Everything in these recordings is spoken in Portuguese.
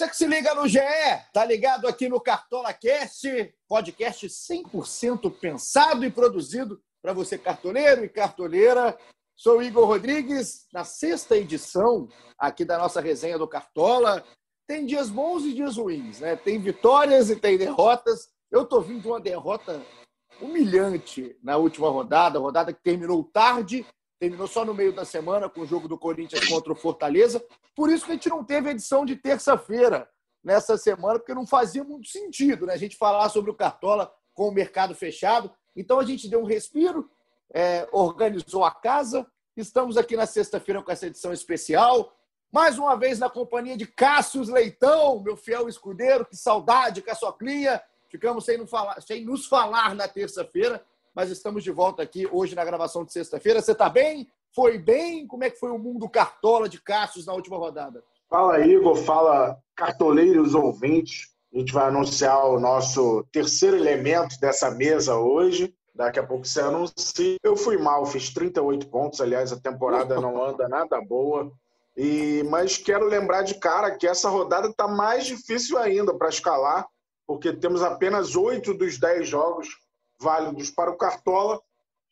Você que se liga no GE, tá ligado aqui no Cartola Cast, podcast 100% pensado e produzido para você cartoleiro e cartoleira. Sou Igor Rodrigues, na sexta edição aqui da nossa resenha do Cartola. Tem dias bons e dias ruins, né? Tem vitórias e tem derrotas. Eu tô vindo de uma derrota humilhante na última rodada, rodada que terminou tarde terminou só no meio da semana com o jogo do Corinthians contra o Fortaleza. Por isso que a gente não teve edição de terça-feira nessa semana, porque não fazia muito sentido né? a gente falar sobre o Cartola com o mercado fechado. Então a gente deu um respiro, é, organizou a casa. Estamos aqui na sexta-feira com essa edição especial. Mais uma vez na companhia de Cássius Leitão, meu fiel escudeiro. Que saudade, Caçoclinha. Ficamos sem, falar, sem nos falar na terça-feira mas estamos de volta aqui hoje na gravação de sexta-feira. Você está bem? Foi bem? Como é que foi o mundo cartola de Cassius na última rodada? Fala, Igor. Fala, cartoleiros ouvintes. A gente vai anunciar o nosso terceiro elemento dessa mesa hoje. Daqui a pouco você anuncia. Eu fui mal, fiz 38 pontos. Aliás, a temporada não anda nada boa. E Mas quero lembrar de cara que essa rodada está mais difícil ainda para escalar, porque temos apenas oito dos dez jogos válidos para o Cartola,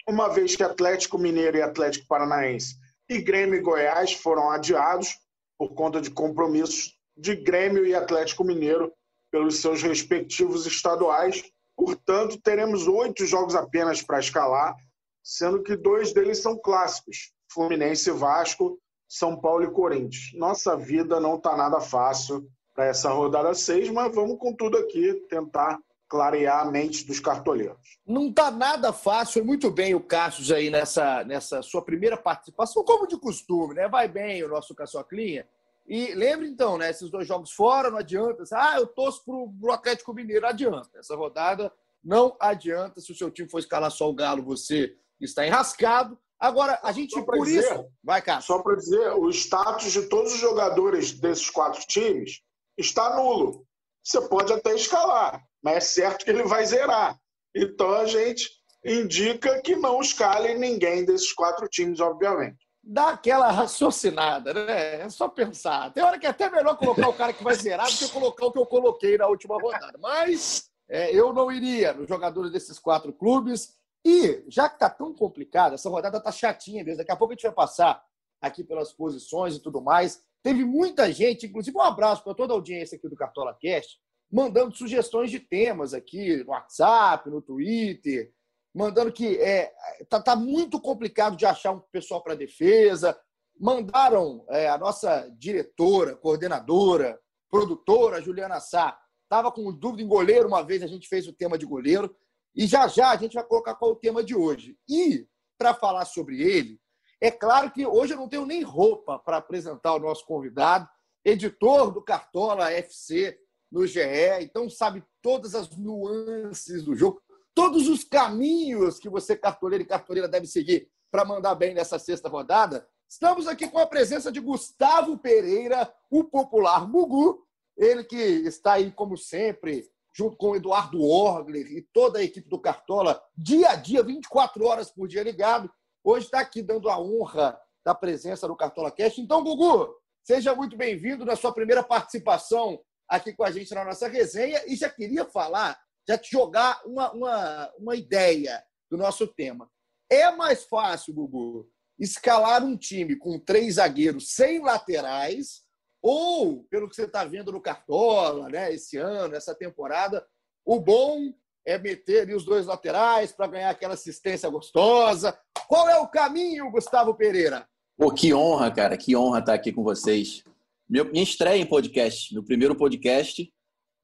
uma vez que Atlético Mineiro e Atlético Paranaense e Grêmio e Goiás foram adiados por conta de compromissos de Grêmio e Atlético Mineiro pelos seus respectivos estaduais. Portanto, teremos oito jogos apenas para escalar, sendo que dois deles são clássicos: Fluminense e Vasco, São Paulo e Corinthians. Nossa vida não está nada fácil para essa rodada seis, mas vamos com tudo aqui tentar clarear a mente dos cartoleiros. Não está nada fácil, muito bem o Cassius aí nessa, nessa sua primeira participação, como de costume, né? Vai bem o nosso Caçoclinha. E lembre então, né? Esses dois jogos fora, não adianta. Ah, eu torço pro, pro Atlético Mineiro, não adianta. Essa rodada não adianta. Se o seu time for escalar só o Galo, você está enrascado. Agora, a gente, por dizer, isso. Vai, cá. Só para dizer, o status de todos os jogadores desses quatro times está nulo. Você pode até escalar, mas é certo que ele vai zerar. Então a gente indica que não escale ninguém desses quatro times, obviamente. Dá aquela raciocinada, né? É só pensar. Tem hora que é até melhor colocar o cara que vai zerar do que colocar o que eu coloquei na última rodada. Mas é, eu não iria nos jogadores desses quatro clubes. E, já que está tão complicado, essa rodada está chatinha mesmo. Daqui a pouco a gente vai passar aqui pelas posições e tudo mais. Teve muita gente, inclusive um abraço para toda a audiência aqui do Cartola Cast, mandando sugestões de temas aqui no WhatsApp, no Twitter, mandando que é, tá, tá muito complicado de achar um pessoal para defesa. Mandaram é, a nossa diretora, coordenadora, produtora, Juliana Sá, estava com dúvida em goleiro uma vez, a gente fez o tema de goleiro, e já já a gente vai colocar qual é o tema de hoje. E, para falar sobre ele, é claro que hoje eu não tenho nem roupa para apresentar o nosso convidado, editor do Cartola FC, no GE, então sabe todas as nuances do jogo, todos os caminhos que você, cartoleiro e cartoleira, deve seguir para mandar bem nessa sexta rodada. Estamos aqui com a presença de Gustavo Pereira, o popular Gugu, ele que está aí, como sempre, junto com o Eduardo Orgler e toda a equipe do Cartola, dia a dia, 24 horas por dia ligado. Hoje está aqui dando a honra da presença do Cartola Cast. Então, Gugu, seja muito bem-vindo na sua primeira participação aqui com a gente na nossa resenha e já queria falar, já te jogar uma, uma, uma ideia do nosso tema. É mais fácil, Gugu, escalar um time com três zagueiros sem laterais ou, pelo que você está vendo no Cartola, né, esse ano, essa temporada, o bom é meter ali os dois laterais para ganhar aquela assistência gostosa. Qual é o caminho, Gustavo Pereira? Pô, que honra, cara, que honra estar aqui com vocês. Meu, minha estreia em podcast, meu primeiro podcast,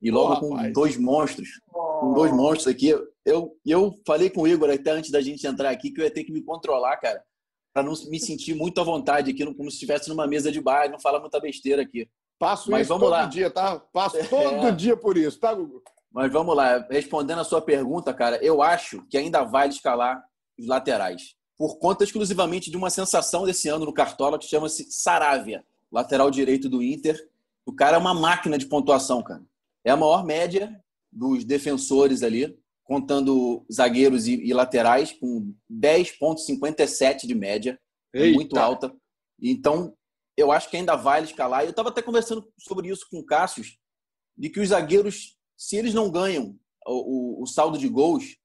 e logo oh, com dois monstros. Oh. Com dois monstros aqui. Eu, eu falei com o Igor até antes da gente entrar aqui que eu ia ter que me controlar, cara, para não me sentir muito à vontade aqui, como se estivesse numa mesa de bar e não falar muita besteira aqui. Passo Mas isso vamos todo lá. dia, tá? Passo todo é. dia por isso, tá, Gugu? Mas vamos lá. Respondendo a sua pergunta, cara, eu acho que ainda vale escalar os laterais. Por conta exclusivamente de uma sensação desse ano no Cartola que chama-se Saravia lateral direito do Inter. O cara é uma máquina de pontuação, cara. É a maior média dos defensores ali, contando zagueiros e, e laterais, com 10,57 de média. É muito alta. Então, eu acho que ainda vale escalar. Eu estava até conversando sobre isso com o Cássio, de que os zagueiros, se eles não ganham o, o, o saldo de gols,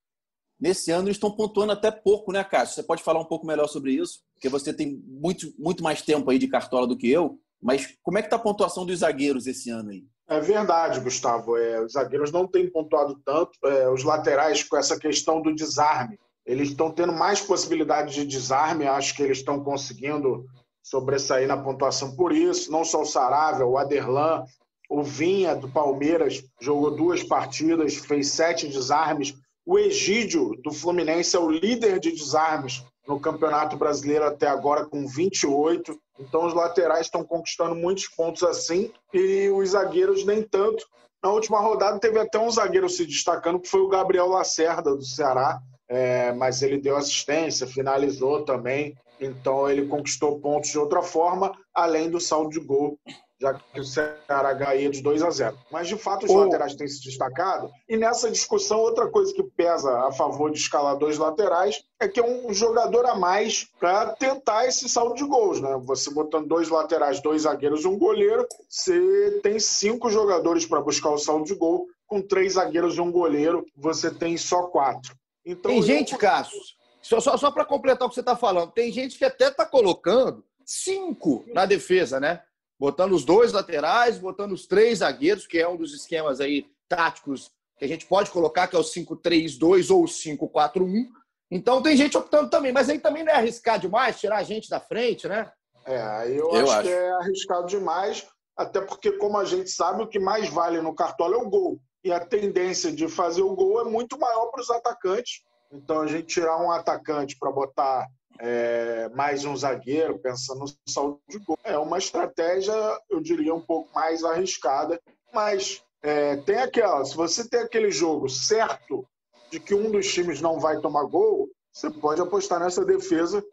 nesse ano eles estão pontuando até pouco, né, Cássio? Você pode falar um pouco melhor sobre isso? Porque você tem muito, muito mais tempo aí de cartola do que eu. Mas como é que está a pontuação dos zagueiros esse ano aí? É verdade, Gustavo. É, os zagueiros não têm pontuado tanto. É, os laterais, com essa questão do desarme, eles estão tendo mais possibilidades de desarme. Acho que eles estão conseguindo sobressair na pontuação por isso. Não só o Saravia, o Aderlan, o Vinha do Palmeiras jogou duas partidas, fez sete desarmes. O Egídio do Fluminense é o líder de desarmes no Campeonato Brasileiro até agora, com 28. Então, os laterais estão conquistando muitos pontos assim e os zagueiros nem tanto. Na última rodada, teve até um zagueiro se destacando, que foi o Gabriel Lacerda, do Ceará, é, mas ele deu assistência, finalizou também. Então, ele conquistou pontos de outra forma, além do saldo de gol já que o Ceará ganha de 2 a 0. Mas, de fato, os oh. laterais têm se destacado. E nessa discussão, outra coisa que pesa a favor de escalar dois laterais é que é um jogador a mais para tentar esse saldo de gols. Né? Você botando dois laterais, dois zagueiros e um goleiro, você tem cinco jogadores para buscar o saldo de gol. Com três zagueiros e um goleiro, você tem só quatro. Então, tem gente, eu... Cássio, só, só, só para completar o que você está falando, tem gente que até está colocando cinco na defesa, né? botando os dois laterais, botando os três zagueiros, que é um dos esquemas aí táticos que a gente pode colocar, que é o 5-3-2 ou o 5-4-1. Então tem gente optando também, mas aí também não é arriscar demais tirar a gente da frente, né? É, aí eu, eu acho, acho, que é arriscado demais, até porque, como a gente sabe, o que mais vale no cartola é o gol. E a tendência de fazer o gol é muito maior para os atacantes. Então a gente tirar um atacante para botar é, mais um zagueiro, pensando no saldo de gol. É uma estratégia, eu diria, um pouco mais arriscada, mas é, tem aquela, se você tem aquele jogo certo de que um dos times não vai tomar gol, você pode apostar nessa defesa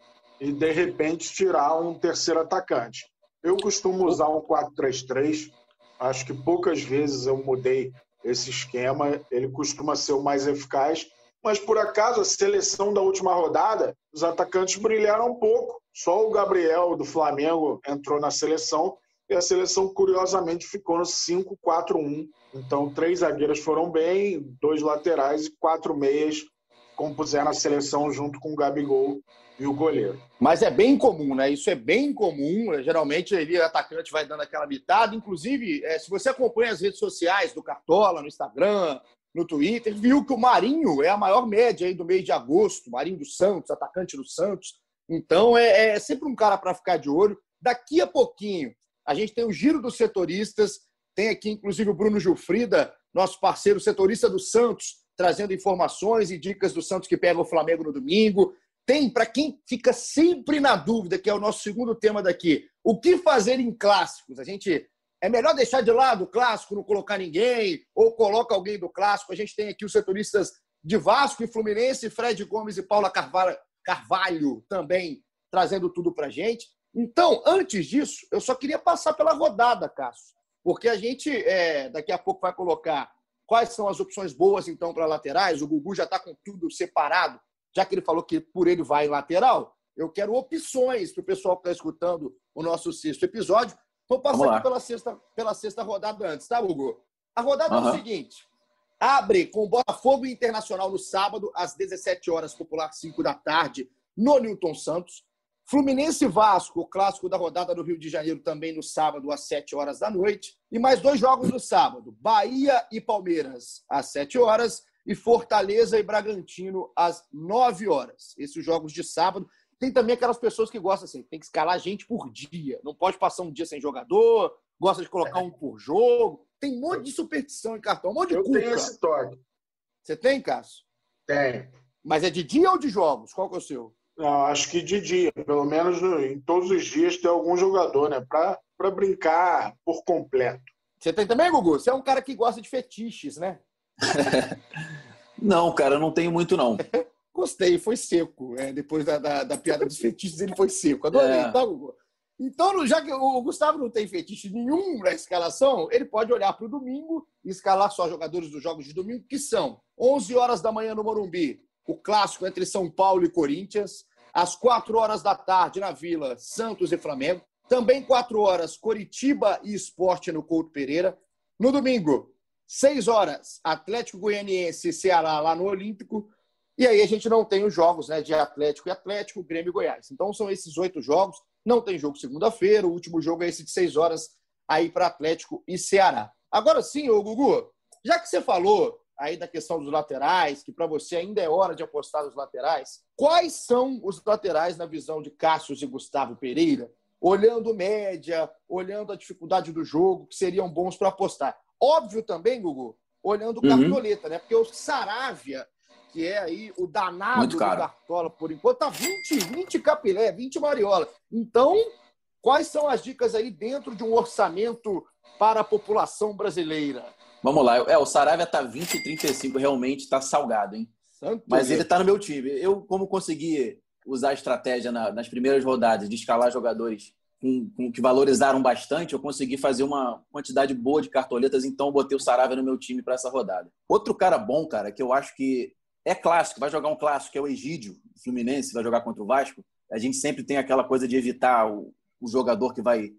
e, de repente, tirar um terceiro atacante. Eu costumo usar um 4-3-3, acho que poucas vezes eu mudei esse esquema, ele costuma ser o mais eficaz, mas por acaso a seleção da última rodada, os atacantes brilharam um pouco. Só o Gabriel do Flamengo entrou na seleção e a seleção curiosamente ficou no 5-4-1. Então, três zagueiros foram bem, dois laterais e quatro meias compuseram a seleção junto com o Gabigol e o goleiro. Mas é bem comum, né? Isso é bem comum. Geralmente, ele, o atacante vai dando aquela mitada. Inclusive, é, se você acompanha as redes sociais do Cartola, no Instagram, no Twitter, viu que o Marinho é a maior média aí do mês de agosto, Marinho dos Santos, atacante do Santos. Então é, é sempre um cara para ficar de olho. Daqui a pouquinho, a gente tem o giro dos setoristas, tem aqui inclusive o Bruno Gilfrida, nosso parceiro setorista do Santos, trazendo informações e dicas do Santos que pega o Flamengo no domingo. Tem, para quem fica sempre na dúvida, que é o nosso segundo tema daqui, o que fazer em clássicos? A gente é melhor deixar de lado o clássico, não colocar ninguém, ou coloca alguém do clássico. A gente tem aqui os setoristas de Vasco e Fluminense, Fred Gomes e Paula Carvalho, também trazendo tudo para gente. Então, antes disso, eu só queria passar pela rodada, Cássio, porque a gente é, daqui a pouco vai colocar quais são as opções boas, então, para laterais. O Gugu já está com tudo separado, já que ele falou que por ele vai em lateral. Eu quero opções para o pessoal que está escutando o nosso sexto episódio. Vou passar aqui pela sexta, pela sexta rodada antes, tá, Hugo? A rodada uhum. é o seguinte: abre com o Botafogo Internacional no sábado, às 17 horas, popular 5 da tarde, no Newton Santos. Fluminense Vasco, o clássico da rodada do Rio de Janeiro, também no sábado, às 7 horas da noite. E mais dois jogos no sábado: Bahia e Palmeiras, às 7 horas, e Fortaleza e Bragantino, às 9 horas. Esses jogos de sábado. Tem também aquelas pessoas que gostam assim, tem que escalar gente por dia. Não pode passar um dia sem jogador, gosta de colocar um por jogo. Tem um monte de superstição em cartão, um monte de Eu culpa. tenho esse toque. Você tem, Cássio? Tem. Mas é de dia ou de jogos? Qual que é o seu? Não, acho que de dia. Pelo menos em todos os dias tem algum jogador, né? Para brincar por completo. Você tem também, Gugu? Você é um cara que gosta de fetiches, né? não, cara, eu não tenho muito, não. Gostei, foi seco. É, depois da, da, da, piada dos fetiches, ele foi seco. Adorei, é. tá, Hugo? Então, já que o Gustavo não tem fetiche nenhum na escalação, ele pode olhar para o domingo e escalar só jogadores dos jogos de domingo, que são 11 horas da manhã no Morumbi, o clássico entre São Paulo e Corinthians, às 4 horas da tarde na Vila, Santos e Flamengo, Também 4 horas, Coritiba e Esporte no Couto Pereira. No domingo, 6 horas, Atlético Goianiense e Ceará lá no Olímpico. E aí a gente não tem os jogos né, de Atlético e Atlético, Grêmio e Goiás. Então são esses oito jogos. Não tem jogo segunda-feira. O último jogo é esse de 6 horas aí para Atlético e Ceará. Agora sim, ô Gugu, já que você falou aí da questão dos laterais, que para você ainda é hora de apostar nos laterais, quais são os laterais na visão de Cássio e Gustavo Pereira, olhando média, olhando a dificuldade do jogo, que seriam bons para apostar? Óbvio também, Gugu, olhando o uhum. cartoleta, né? Porque o Saravia, que é aí o danado do Cartola por enquanto, tá 20, 20 capilé, 20 mariola. Então, quais são as dicas aí dentro de um orçamento para a população brasileira? Vamos lá. É, o Saravia tá 20 e 35, realmente está salgado, hein? Santo Mas Deus. ele está no meu time. Eu, como consegui usar a estratégia na, nas primeiras rodadas de escalar jogadores com, com, que valorizaram bastante, eu consegui fazer uma quantidade boa de cartoletas, então eu botei o Saravia no meu time para essa rodada. Outro cara bom, cara, que eu acho que é clássico, vai jogar um clássico, que é o Egídio, Fluminense, vai jogar contra o Vasco. A gente sempre tem aquela coisa de evitar o, o jogador que vai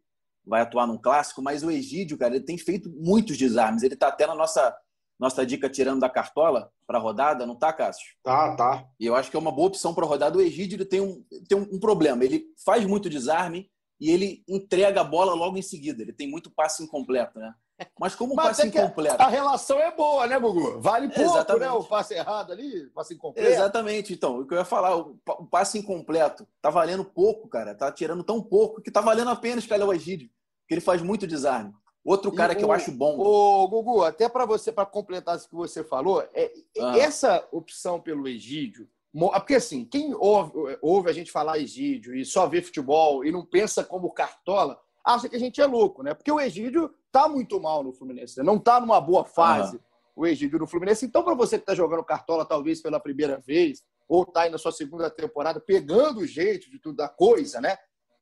vai atuar num clássico, mas o Egídio, cara, ele tem feito muitos desarmes. Ele tá até na nossa, nossa dica tirando da cartola para rodada, não tá, Cássio? Tá, tá. E eu acho que é uma boa opção para rodada. O Egídio ele tem, um, tem um, um, problema. Ele faz muito desarme e ele entrega a bola logo em seguida. Ele tem muito passe incompleto, né? Mas como Mas passe incompleto. A relação é boa, né, Gugu? Vale pouco, Exatamente. né? O passe errado ali, passe incompleto. Exatamente. Então, o que eu ia falar, o passe incompleto tá valendo pouco, cara. Tá tirando tão pouco que tá valendo apenas calhar o Egídio que ele faz muito desarme. Outro cara e que o, eu acho bom. O Gugu, até para você, para completar isso que você falou, é, ah. essa opção pelo Egídio, porque assim, quem ouve, ouve, a gente falar Egídio e só vê futebol e não pensa como cartola, acha que a gente é louco, né? Porque o Egídio tá muito mal no Fluminense, né? não tá numa boa fase o Egídio no Fluminense. Então, para você que está jogando cartola talvez pela primeira vez, ou tá aí na sua segunda temporada, pegando o jeito de tudo da coisa, né?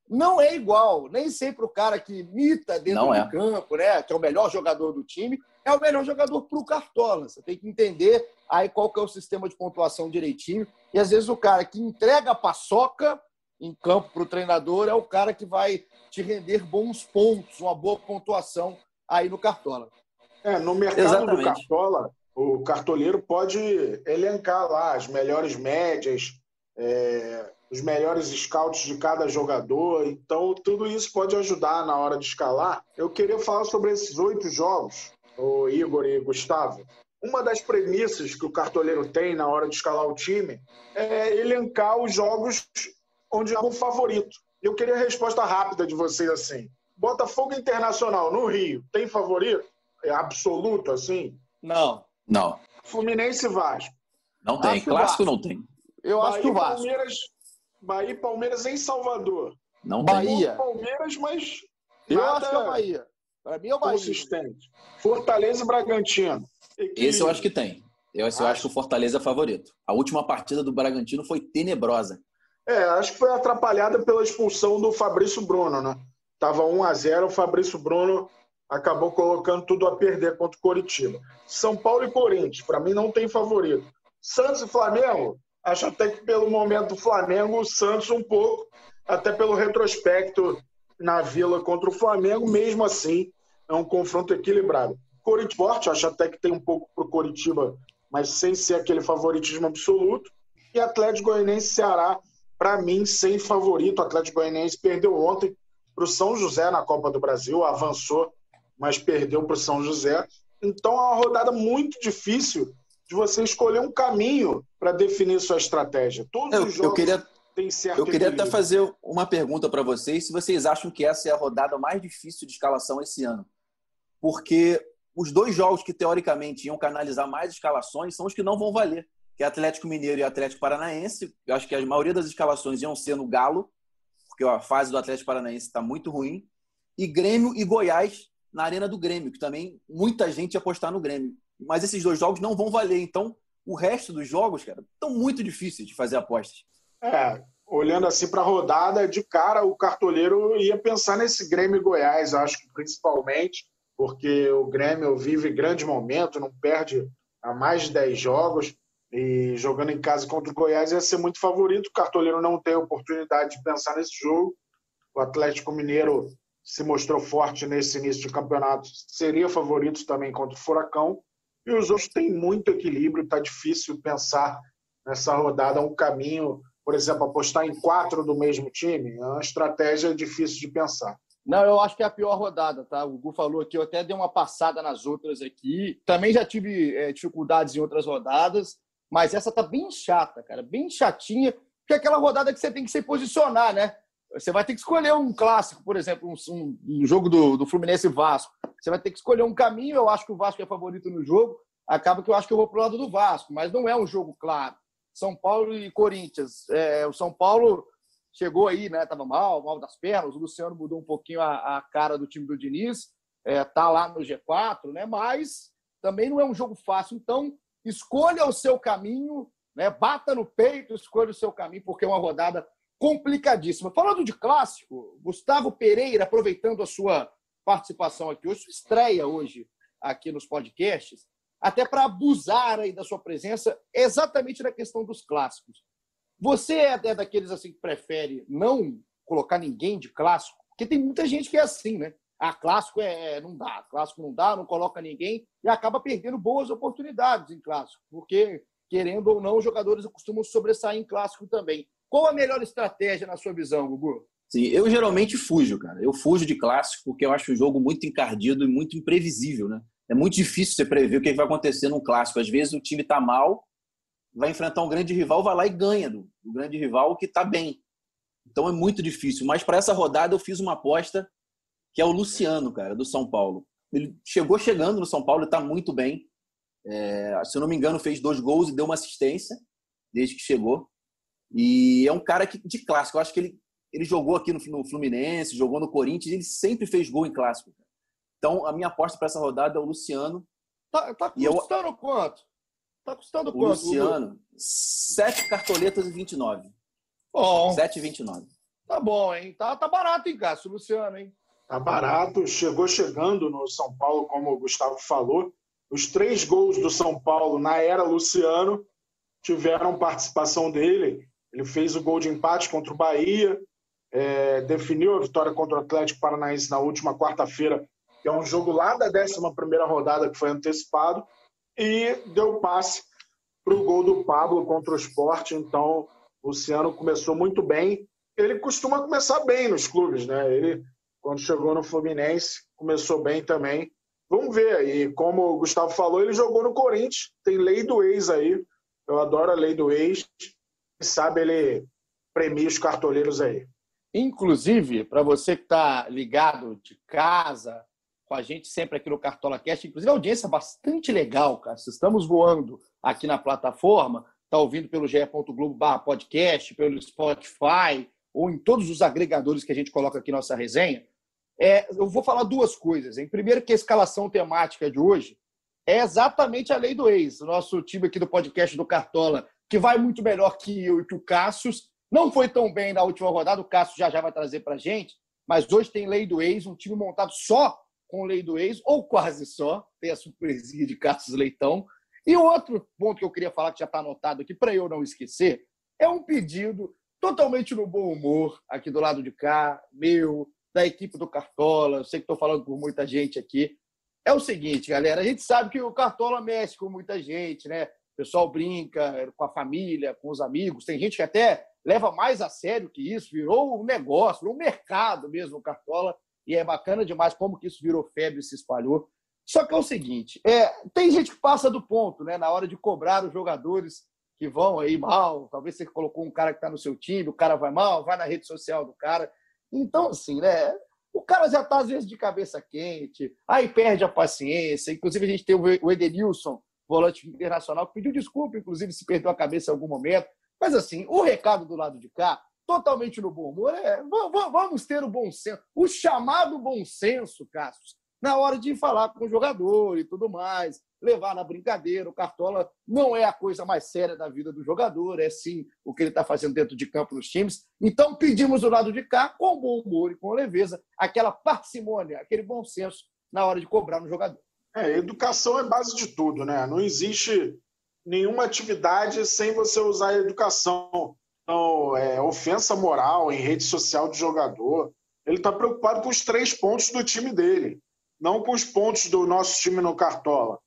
não é igual. Nem sempre o cara que imita dentro não do é. campo, né, que é o melhor jogador do time, é o melhor jogador para o Cartola. Você tem que entender aí qual que é o sistema de pontuação direitinho. E às vezes o cara que entrega a paçoca em campo para o treinador é o cara que vai te render bons pontos, uma boa pontuação aí no Cartola. É, no mercado Exatamente. do Cartola, o cartoleiro pode elencar lá as melhores médias, é, os melhores scouts de cada jogador. Então, tudo isso pode ajudar na hora de escalar. Eu queria falar sobre esses oito jogos, o Igor e Gustavo. Uma das premissas que o cartoleiro tem na hora de escalar o time é elencar os jogos onde há um favorito. Eu queria a resposta rápida de vocês assim. Botafogo Internacional no Rio, tem favorito? É absoluto assim? Não. Não. Fluminense Vasco. Não tem. Acho Clássico não tem. Eu Bahia, acho que o Vasco. Palmeiras, Bahia e Palmeiras em Salvador. Não Bahia. Tem. Palmeiras, mas. Eu acho que é o Bahia. Para mim é o Bahia. Consistente. Fortaleza e Bragantino. Esse eu acho que tem. Eu, acho. eu acho que o Fortaleza é favorito. A última partida do Bragantino foi tenebrosa. É, acho que foi atrapalhada pela expulsão do Fabrício Bruno, né? Tava 1 a 0 o Fabrício Bruno acabou colocando tudo a perder contra o Coritiba. São Paulo e Corinthians, para mim não tem favorito. Santos e Flamengo, Acho até que pelo momento do Flamengo, o Santos um pouco, até pelo retrospecto na Vila contra o Flamengo, mesmo assim, é um confronto equilibrado. Coritiba, acho até que tem um pouco para o Coritiba, mas sem ser aquele favoritismo absoluto. E Atlético Goianiense Ceará, para mim, sem favorito. O Atlético Goianiense perdeu ontem para o São José na Copa do Brasil, avançou, mas perdeu para o São José. Então é uma rodada muito difícil de você escolher um caminho para definir sua estratégia. Todos eu, os jogos eu queria, têm certo Eu queria até fazer uma pergunta para vocês, se vocês acham que essa é a rodada mais difícil de escalação esse ano. Porque os dois jogos que teoricamente iam canalizar mais escalações são os que não vão valer, que é Atlético Mineiro e Atlético Paranaense. Eu acho que a maioria das escalações iam ser no Galo, porque a fase do Atlético Paranaense está muito ruim. E Grêmio e Goiás na Arena do Grêmio, que também muita gente ia apostar no Grêmio mas esses dois jogos não vão valer. Então, o resto dos jogos, cara, estão muito difíceis de fazer apostas. É, olhando assim para a rodada, de cara, o cartoleiro ia pensar nesse Grêmio e Goiás, acho que principalmente, porque o Grêmio vive grande momento, não perde há mais de 10 jogos, e jogando em casa contra o Goiás ia ser muito favorito. O cartoleiro não tem oportunidade de pensar nesse jogo. O Atlético Mineiro se mostrou forte nesse início de campeonato, seria favorito também contra o Furacão. E os outros têm muito equilíbrio, está difícil pensar nessa rodada um caminho, por exemplo, apostar em quatro do mesmo time, é uma estratégia difícil de pensar. Não, eu acho que é a pior rodada, tá? O Gu falou aqui, eu até dei uma passada nas outras aqui. Também já tive é, dificuldades em outras rodadas, mas essa tá bem chata, cara, bem chatinha, porque é aquela rodada que você tem que se posicionar, né? Você vai ter que escolher um clássico, por exemplo, um, um jogo do, do Fluminense e Vasco. Você vai ter que escolher um caminho. Eu acho que o Vasco é favorito no jogo. Acaba que eu acho que eu vou pro lado do Vasco, mas não é um jogo claro. São Paulo e Corinthians. É, o São Paulo chegou aí, né? Tava mal, mal das pernas. O Luciano mudou um pouquinho a, a cara do time do Diniz. É, tá lá no G4, né? Mas também não é um jogo fácil. Então, escolha o seu caminho, né? Bata no peito, escolha o seu caminho, porque é uma rodada complicadíssima. Falando de clássico, Gustavo Pereira, aproveitando a sua participação aqui hoje, estreia hoje aqui nos podcasts, até para abusar aí da sua presença exatamente na questão dos clássicos. Você é daqueles assim que prefere não colocar ninguém de clássico? Porque tem muita gente que é assim, né? Ah, clássico é, é não dá, clássico não dá, não coloca ninguém e acaba perdendo boas oportunidades em clássico, porque querendo ou não, os jogadores costumam sobressair em clássico também. Qual a melhor estratégia na sua visão, Gugu? Sim, eu geralmente fujo, cara. Eu fujo de clássico porque eu acho o jogo muito encardido e muito imprevisível, né? É muito difícil você prever o que vai acontecer num clássico. Às vezes o time está mal, vai enfrentar um grande rival, vai lá e ganha do, do grande rival que está bem. Então é muito difícil. Mas para essa rodada eu fiz uma aposta que é o Luciano, cara, do São Paulo. Ele chegou chegando no São Paulo está muito bem. É, se eu não me engano, fez dois gols e deu uma assistência desde que chegou. E é um cara que, de clássico. Eu acho que ele, ele jogou aqui no, no Fluminense, jogou no Corinthians, ele sempre fez gol em clássico. Então, a minha aposta para essa rodada é o Luciano. Tá, tá custando eu... quanto? Tá custando o quanto? Luciano, 7 cartoletas e 29. Bom. 7 e 29. Tá bom, hein? Tá, tá barato, hein, Cássio? Luciano, hein? Tá barato. Chegou chegando no São Paulo, como o Gustavo falou. Os três gols do São Paulo na era Luciano tiveram participação dele. Ele fez o gol de empate contra o Bahia, é, definiu a vitória contra o Atlético Paranaense na última quarta-feira, que é um jogo lá da 11 rodada que foi antecipado, e deu passe para o gol do Pablo contra o Sport. Então, o Luciano começou muito bem. Ele costuma começar bem nos clubes, né? Ele, quando chegou no Fluminense, começou bem também. Vamos ver. E como o Gustavo falou, ele jogou no Corinthians. Tem lei do ex aí. Eu adoro a lei do ex sabe ele premia os cartoleiros aí. Inclusive, para você que está ligado de casa, com a gente sempre aqui no Cartola Cast, inclusive a audiência é bastante legal, cara. Estamos voando aqui na plataforma, está ouvindo pelo ge.globo podcast, pelo Spotify, ou em todos os agregadores que a gente coloca aqui nossa resenha. É, eu vou falar duas coisas. Em primeiro, que a escalação temática de hoje é exatamente a lei do ex. O nosso time aqui do podcast do Cartola que vai muito melhor que eu e que o Cassius. Não foi tão bem na última rodada, o Cassius já já vai trazer para gente, mas hoje tem Lei do Ex, um time montado só com Lei do Ex, ou quase só, tem a surpresinha de Cassius Leitão. E outro ponto que eu queria falar, que já está anotado aqui, para eu não esquecer, é um pedido totalmente no bom humor, aqui do lado de cá, meu, da equipe do Cartola, eu sei que estou falando por muita gente aqui. É o seguinte, galera, a gente sabe que o Cartola mexe com muita gente, né? O pessoal brinca com a família, com os amigos. Tem gente que até leva mais a sério que isso, virou um negócio, um mercado mesmo o Cartola. E é bacana demais como que isso virou febre e se espalhou. Só que é o seguinte, é, tem gente que passa do ponto, né? Na hora de cobrar os jogadores que vão aí mal, talvez você colocou um cara que está no seu time, o cara vai mal, vai na rede social do cara. Então, assim, né? O cara já está, às vezes, de cabeça quente, aí perde a paciência. Inclusive, a gente tem o Edenilson, volante internacional, que pediu desculpa, inclusive, se perdeu a cabeça em algum momento. Mas, assim, o recado do lado de cá, totalmente no bom humor, é vamos ter o bom senso, o chamado bom senso, Cassius, na hora de falar com o jogador e tudo mais, levar na brincadeira. O Cartola não é a coisa mais séria da vida do jogador, é sim o que ele está fazendo dentro de campo nos times. Então, pedimos do lado de cá, com bom humor e com leveza, aquela parcimônia, aquele bom senso na hora de cobrar no jogador. É, educação é base de tudo, né? Não existe nenhuma atividade sem você usar a educação. Então, é, ofensa moral em rede social de jogador, Ele está preocupado com os três pontos do time dele, não com os pontos do nosso time no Cartola.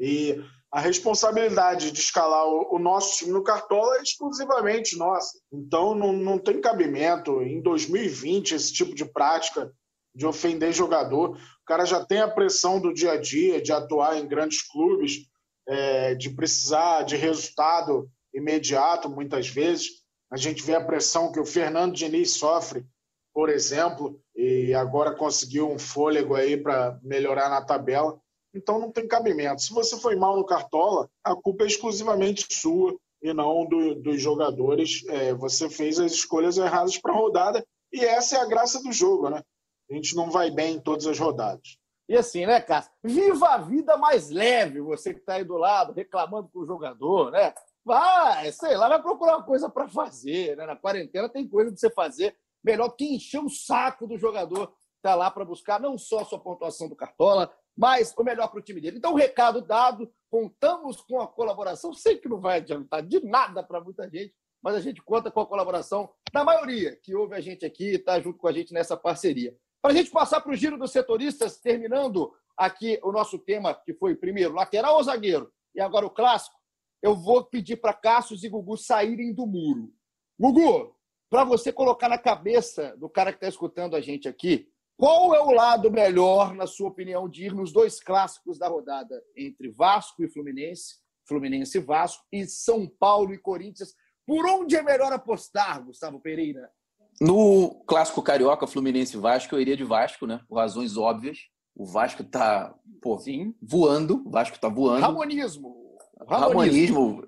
E a responsabilidade de escalar o, nosso time no Cartola é exclusivamente nossa. Então não, não tem cabimento em 2020 esse tipo de prática de ofender jogador. O cara já tem a pressão do dia a dia de atuar em grandes clubes, é, de precisar de resultado imediato muitas vezes. A gente vê a pressão que o Fernando Diniz sofre, por exemplo, e agora conseguiu um fôlego aí para melhorar na tabela. Então não tem cabimento. Se você foi mal no Cartola, a culpa é exclusivamente sua e não do, dos jogadores. É, você fez as escolhas erradas para a rodada e essa é a graça do jogo, né? A gente não vai bem em todas as rodadas. E assim, né, Cássio? Viva a vida mais leve, você que está aí do lado, reclamando com o jogador, né? Vai, sei lá, vai procurar uma coisa para fazer, né? Na quarentena tem coisa para você fazer. Melhor que encher o saco do jogador tá lá para buscar não só a sua pontuação do Cartola, mas o melhor para o time dele. Então, recado dado, contamos com a colaboração. Sei que não vai adiantar de nada para muita gente, mas a gente conta com a colaboração da maioria que ouve a gente aqui e está junto com a gente nessa parceria. Para a gente passar para o giro dos setoristas, terminando aqui o nosso tema, que foi primeiro lateral ou zagueiro, e agora o clássico, eu vou pedir para Cassius e Gugu saírem do muro. Gugu, para você colocar na cabeça do cara que está escutando a gente aqui, qual é o lado melhor, na sua opinião, de ir nos dois clássicos da rodada entre Vasco e Fluminense, Fluminense e Vasco, e São Paulo e Corinthians? Por onde é melhor apostar, Gustavo Pereira? No clássico carioca, Fluminense e Vasco, eu iria de Vasco, né? Por razões óbvias. O Vasco tá, pô, Sim. voando. O Vasco tá voando. Ramonismo. Ramonismo.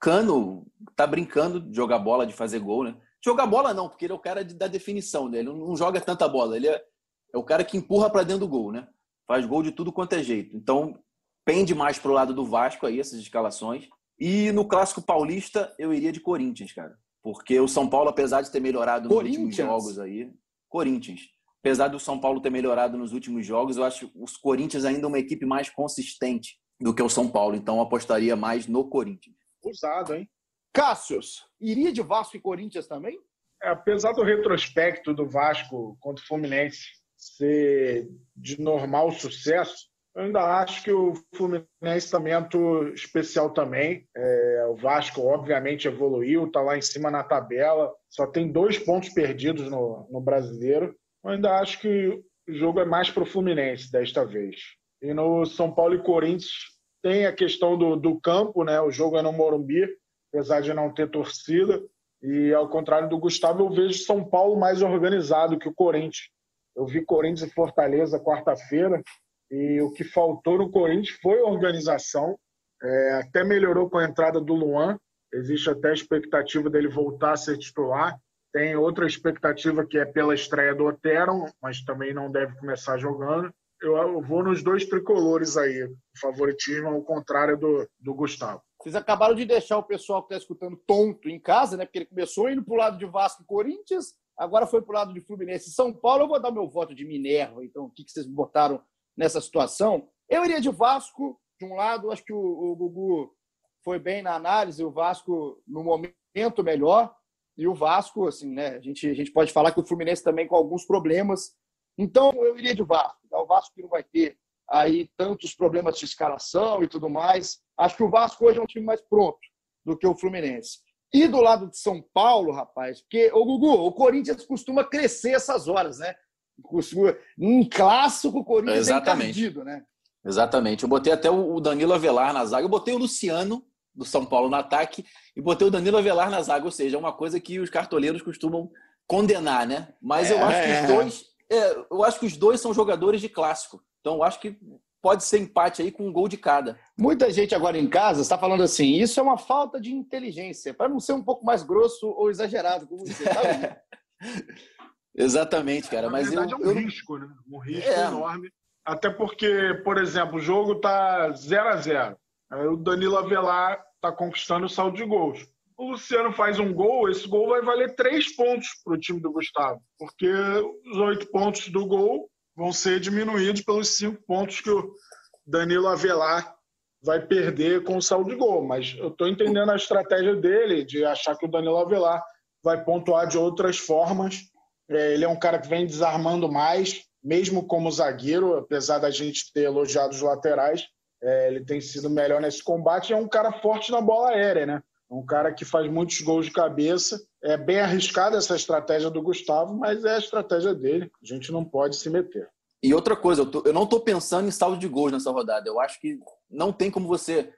Cano tá brincando de jogar bola, de fazer gol, né? Jogar bola não, porque ele é o cara de, da definição, né? Ele não joga tanta bola. Ele é, é o cara que empurra para dentro do gol, né? Faz gol de tudo quanto é jeito. Então, pende mais pro lado do Vasco aí, essas escalações. E no clássico paulista, eu iria de Corinthians, cara. Porque o São Paulo, apesar de ter melhorado nos últimos jogos aí. Corinthians. Apesar do São Paulo ter melhorado nos últimos jogos, eu acho os Corinthians ainda uma equipe mais consistente do que o São Paulo. Então, eu apostaria mais no Corinthians. Usado, hein? Cássius, iria de Vasco e Corinthians também? É, apesar do retrospecto do Vasco contra o Fluminense ser de normal sucesso, eu ainda acho que o Fluminense é estamento especial também. É, o Vasco, obviamente, evoluiu, está lá em cima na tabela, só tem dois pontos perdidos no, no brasileiro. Eu ainda acho que o jogo é mais para o Fluminense desta vez. E no São Paulo e Corinthians tem a questão do, do campo, né? O jogo é no Morumbi, apesar de não ter torcida. E ao contrário do Gustavo, eu vejo São Paulo mais organizado que o Corinthians. Eu vi Corinthians e Fortaleza quarta-feira e o que faltou no Corinthians foi organização. É, até melhorou com a entrada do Luan. Existe até a expectativa dele voltar a ser titular. Tem outra expectativa que é pela estreia do Otero, mas também não deve começar jogando eu vou nos dois tricolores aí, o favoritismo ao contrário do, do Gustavo. Vocês acabaram de deixar o pessoal que está escutando tonto em casa, né? Porque ele começou indo para o lado de Vasco e Corinthians, agora foi para o lado de Fluminense e São Paulo. Eu vou dar meu voto de Minerva, então, o que, que vocês botaram nessa situação? Eu iria de Vasco, de um lado, acho que o, o Gugu foi bem na análise, o Vasco no momento melhor, e o Vasco, assim, né? A gente, a gente pode falar que o Fluminense também com alguns problemas, então, eu iria de Vasco. Tá? O Vasco que não vai ter aí tantos problemas de escalação e tudo mais. Acho que o Vasco hoje é um time mais pronto do que o Fluminense. E do lado de São Paulo, rapaz, porque o Gugu, o Corinthians costuma crescer essas horas, né? Costuma, em clássico, o Corinthians é Exatamente. é encardido, né? Exatamente. Eu botei até o Danilo Avelar na zaga. Eu botei o Luciano do São Paulo no ataque e botei o Danilo Avelar na zaga, ou seja, é uma coisa que os cartoleiros costumam condenar, né? Mas é, eu acho que os é. dois é, eu acho que os dois são jogadores de clássico. Então, eu acho que pode ser empate aí com um gol de cada. Muita gente agora em casa está falando assim: isso é uma falta de inteligência, para não ser um pouco mais grosso ou exagerado como você. Tá Exatamente, cara. Mas verdade, eu, é um eu... risco, né? Um risco é. enorme. Até porque, por exemplo, o jogo tá 0 a 0 O Danilo Avelar está conquistando o saldo de gols o Luciano faz um gol, esse gol vai valer três pontos para o time do Gustavo, porque os oito pontos do gol vão ser diminuídos pelos cinco pontos que o Danilo Avelar vai perder com o saldo de gol. Mas eu estou entendendo a estratégia dele de achar que o Danilo Avelar vai pontuar de outras formas É, ele é um cara que vem desarmando mais, mesmo como zagueiro, apesar da gente ter elogiado os laterais, é, ele tem sido melhor nesse combate. É um cara forte na bola aérea, né? É um cara que faz muitos gols de cabeça. É bem arriscada essa estratégia do Gustavo, mas é a estratégia dele. A gente não pode se meter. E outra coisa, eu, tô, eu não estou pensando em saldo de gols nessa rodada. Eu acho que não tem como você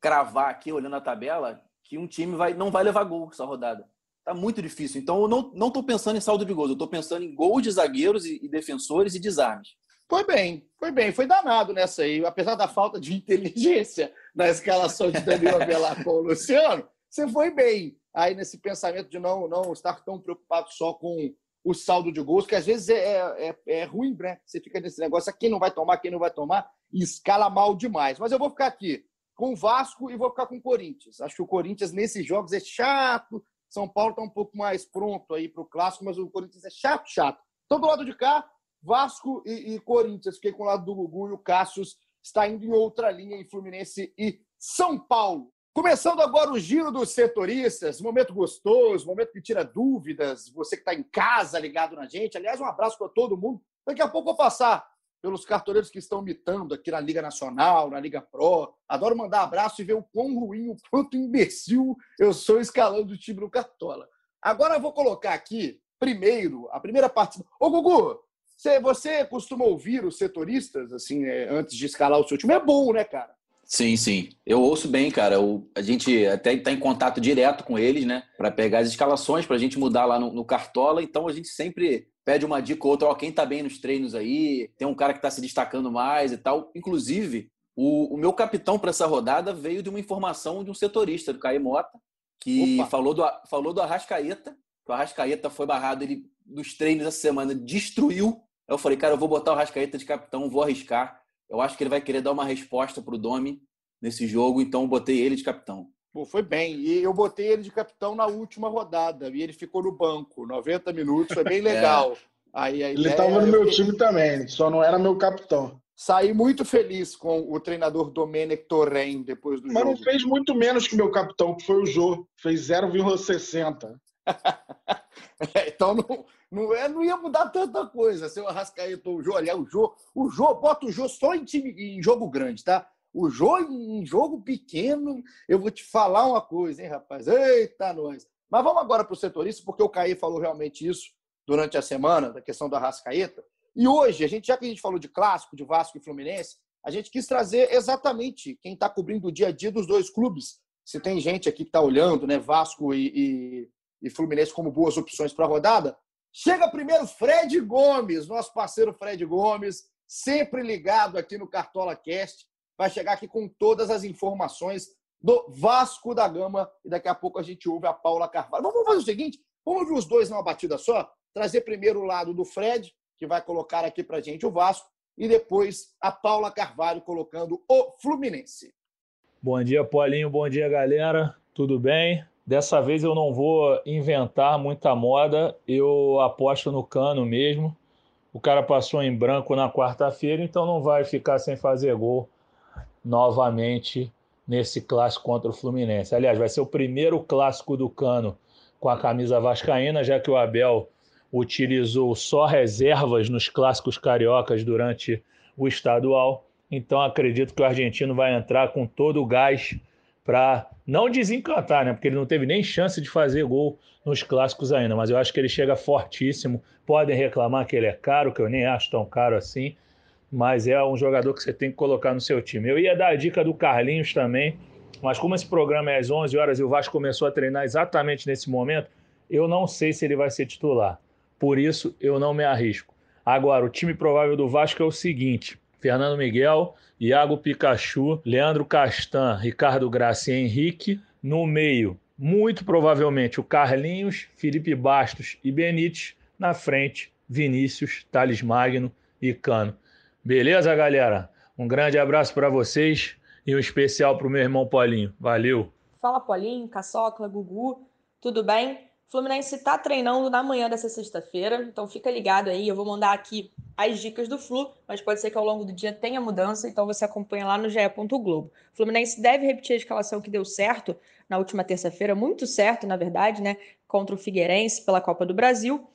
cravar aqui, olhando a tabela, que um time vai, não vai levar gol essa rodada. Tá muito difícil. Então eu não, não tô pensando em saldo de gols, eu tô pensando em gols de zagueiros e, e defensores e desarmes. Foi bem, foi bem, foi danado nessa aí. Apesar da falta de inteligência na escalação de Daniel Avelar com o Luciano, você foi bem aí nesse pensamento de não, não estar tão preocupado só com o saldo de gols, que às vezes é, é, é ruim, né? Você fica nesse negócio, quem não vai tomar, quem não vai tomar, e escala mal demais. Mas eu vou ficar aqui com o Vasco e vou ficar com o Corinthians. Acho que o Corinthians nesses jogos é chato. São Paulo está um pouco mais pronto aí para o clássico, mas o Corinthians é chato, chato. Então, do lado de cá, Vasco e, e Corinthians. Fiquei com o lado do Gugu e o Cassius está indo em outra linha em Fluminense e São Paulo. Começando agora o giro dos setoristas, momento gostoso, momento que tira dúvidas. Você que está em casa ligado na gente. Aliás, um abraço para todo mundo. Daqui a pouco eu vou passar pelos cartoleiros que estão mitando aqui na Liga Nacional, na Liga Pro. Adoro mandar abraço e ver o quão ruim, o quanto imbecil eu sou escalando o time no Cartola. Agora eu vou colocar aqui, primeiro, a primeira parte. Ô, Gugu, você, você costuma ouvir os setoristas, assim, é, antes de escalar o seu time? É bom, né, cara? Sim, sim. Eu ouço bem, cara. O, a gente até está em contato direto com eles, né? Para pegar as escalações, para a gente mudar lá no, no, Cartola. Então a gente sempre pede uma dica ou outra. Ó, quem está bem nos treinos aí, tem um cara que está se destacando mais e tal. Inclusive, o, o meu capitão para essa rodada veio de uma informação de um setorista, do Caio Mota, que falou do, falou do Arrascaeta. Que o Arrascaeta foi barrado ele, nos treinos essa semana, destruiu. Eu falei, cara, eu vou botar o Arrascaeta de capitão, vou arriscar eu acho que ele vai querer dar uma resposta para o Domi nesse jogo, então eu botei ele de capitão. Pô, foi bem. E eu botei ele de capitão na última rodada. E ele ficou no banco, 90 minutos, foi bem legal. é. Aí, ele estava no meu time também, só não era meu capitão. Saí muito feliz com o treinador Domenech Torren depois do Mas jogo. Mas não fez muito menos que meu capitão, que foi o Jô. Fez 0,60. É, então não, não, é, não ia mudar tanta coisa. Seu Arrascaeta ou o Jô, aliás, o Jô, o Jô, bota o Jô só em, time, em jogo grande, tá? O Jô em jogo pequeno, eu vou te falar uma coisa, hein, rapaz? Eita, nós. Mas vamos agora para o setorista, porque o Caí falou realmente isso durante a semana, da questão da Arrascaeta. E hoje, a gente, já que a gente falou de clássico, de Vasco e Fluminense, a gente quis trazer exatamente quem está cobrindo o dia a dia dos dois clubes. Se tem gente aqui que está olhando, né, Vasco e, e, e Fluminense como boas opções para a rodada, Chega primeiro Fred Gomes, nosso parceiro Fred Gomes, sempre ligado aqui no Cartola Cast. Vai chegar aqui com todas as informações do Vasco da Gama e daqui a pouco a gente ouve a Paula Carvalho. Vamos fazer o seguinte: vamos ouvir os dois numa batida só? Trazer primeiro o lado do Fred, que vai colocar aqui para gente o Vasco, e depois a Paula Carvalho colocando o Fluminense. Bom dia, Paulinho. Bom dia, galera. Tudo bem? Dessa vez eu não vou inventar muita moda, eu aposto no cano mesmo. O cara passou em branco na quarta-feira, então não vai ficar sem fazer gol novamente nesse clássico contra o Fluminense. Aliás, vai ser o primeiro clássico do cano com a camisa vascaína, já que o Abel utilizou só reservas nos clássicos cariocas durante o estadual. Então acredito que o argentino vai entrar com todo o gás para não desencantar, né? Porque ele não teve nem chance de fazer gol nos clássicos ainda, mas eu acho que ele chega fortíssimo. Podem reclamar que ele é caro, que eu nem acho tão caro assim, mas é um jogador que você tem que colocar no seu time. Eu ia dar a dica do Carlinhos também, mas como esse programa é às 11 horas e o Vasco começou a treinar exatamente nesse momento, eu não sei se ele vai ser titular. Por isso, eu não me arrisco. Agora, o time provável do Vasco é o seguinte: Fernando Miguel, Iago Pikachu, Leandro Castan, Ricardo Graça e Henrique. No meio, muito provavelmente o Carlinhos, Felipe Bastos e Benítez. Na frente, Vinícius, Thales Magno e Cano. Beleza, galera? Um grande abraço para vocês e um especial para o meu irmão Paulinho. Valeu! Fala, Paulinho, Caçocla, Gugu, tudo bem? Fluminense está treinando na manhã dessa sexta-feira, então fica ligado aí. Eu vou mandar aqui as dicas do Flu, mas pode ser que ao longo do dia tenha mudança, então você acompanha lá no GE. Globo. Fluminense deve repetir a escalação que deu certo na última terça-feira, muito certo, na verdade, né? Contra o Figueirense pela Copa do Brasil.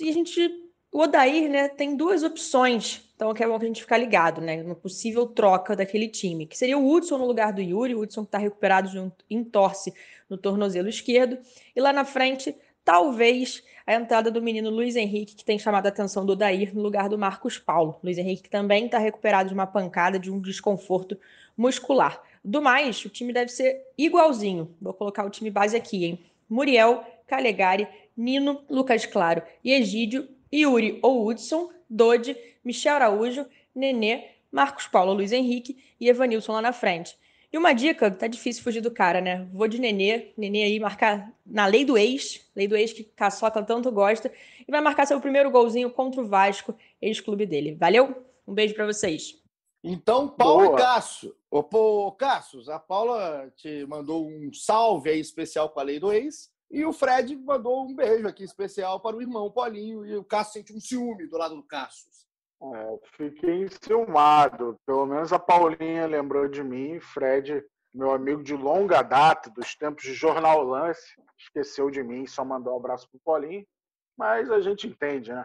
E a gente. O Odair, né, tem duas opções. Então é bom que a gente ficar ligado, né? Uma possível troca daquele time, que seria o Hudson no lugar do Yuri, o Hudson que está recuperado de um entorse no tornozelo esquerdo. E lá na frente, talvez a entrada do menino Luiz Henrique, que tem chamado a atenção do Odair, no lugar do Marcos Paulo. Luiz Henrique que também está recuperado de uma pancada, de um desconforto muscular. Do mais, o time deve ser igualzinho. Vou colocar o time base aqui, hein? Muriel, Calegari, Nino, Lucas Claro e Egídio, Yuri ou Hudson, Dodi, Michel Araújo, Nenê, Marcos Paulo, Luiz Henrique e Evanilson lá na frente. E uma dica, tá difícil fugir do cara, né? Vou de Nenê, Nenê aí marcar na lei do ex, lei do ex que Caçoca tanto gosta, e vai marcar seu primeiro golzinho contra o Vasco, ex-clube dele. Valeu? Um beijo para vocês. Então, Paulo Boa. e Cássio. Ô, Cássio, a Paula te mandou um salve aí especial com a lei do ex. E o Fred mandou um beijo aqui especial para o irmão Paulinho. E o Cássio sente um ciúme do lado do Cássio. É, fiquei enciumado. Pelo menos a Paulinha lembrou de mim. Fred, meu amigo de longa data, dos tempos de Jornal Lance, esqueceu de mim, só mandou um abraço pro Paulinho. Mas a gente entende, né?